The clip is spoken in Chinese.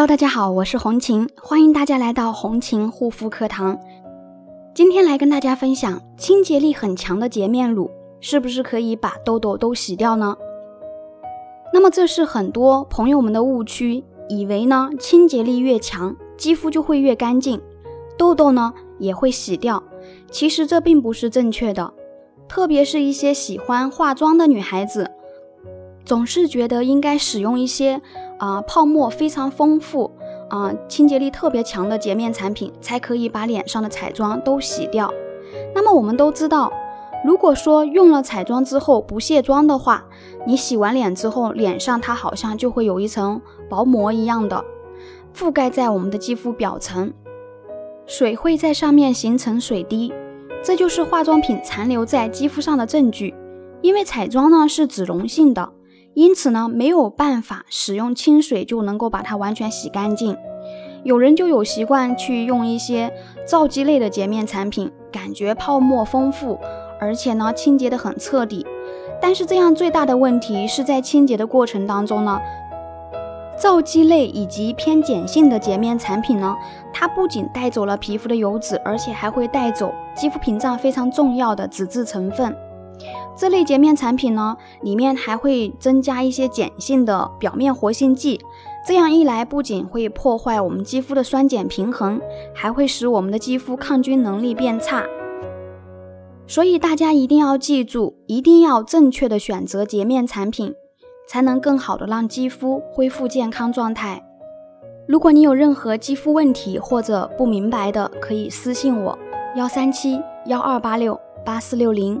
Hello，大家好，我是红琴，欢迎大家来到红琴护肤课堂。今天来跟大家分享，清洁力很强的洁面乳是不是可以把痘痘都洗掉呢？那么这是很多朋友们的误区，以为呢清洁力越强，肌肤就会越干净，痘痘呢也会洗掉。其实这并不是正确的，特别是一些喜欢化妆的女孩子，总是觉得应该使用一些。啊，泡沫非常丰富，啊，清洁力特别强的洁面产品才可以把脸上的彩妆都洗掉。那么我们都知道，如果说用了彩妆之后不卸妆的话，你洗完脸之后，脸上它好像就会有一层薄膜一样的覆盖在我们的肌肤表层，水会在上面形成水滴，这就是化妆品残留在肌肤上的证据。因为彩妆呢是脂溶性的。因此呢，没有办法使用清水就能够把它完全洗干净。有人就有习惯去用一些皂基类的洁面产品，感觉泡沫丰富，而且呢清洁的很彻底。但是这样最大的问题是在清洁的过程当中呢，皂基类以及偏碱性的洁面产品呢，它不仅带走了皮肤的油脂，而且还会带走肌肤屏障非常重要的脂质成分。这类洁面产品呢，里面还会增加一些碱性的表面活性剂，这样一来，不仅会破坏我们肌肤的酸碱平衡，还会使我们的肌肤抗菌能力变差。所以大家一定要记住，一定要正确的选择洁面产品，才能更好的让肌肤恢复健康状态。如果你有任何肌肤问题或者不明白的，可以私信我：幺三七幺二八六八四六零。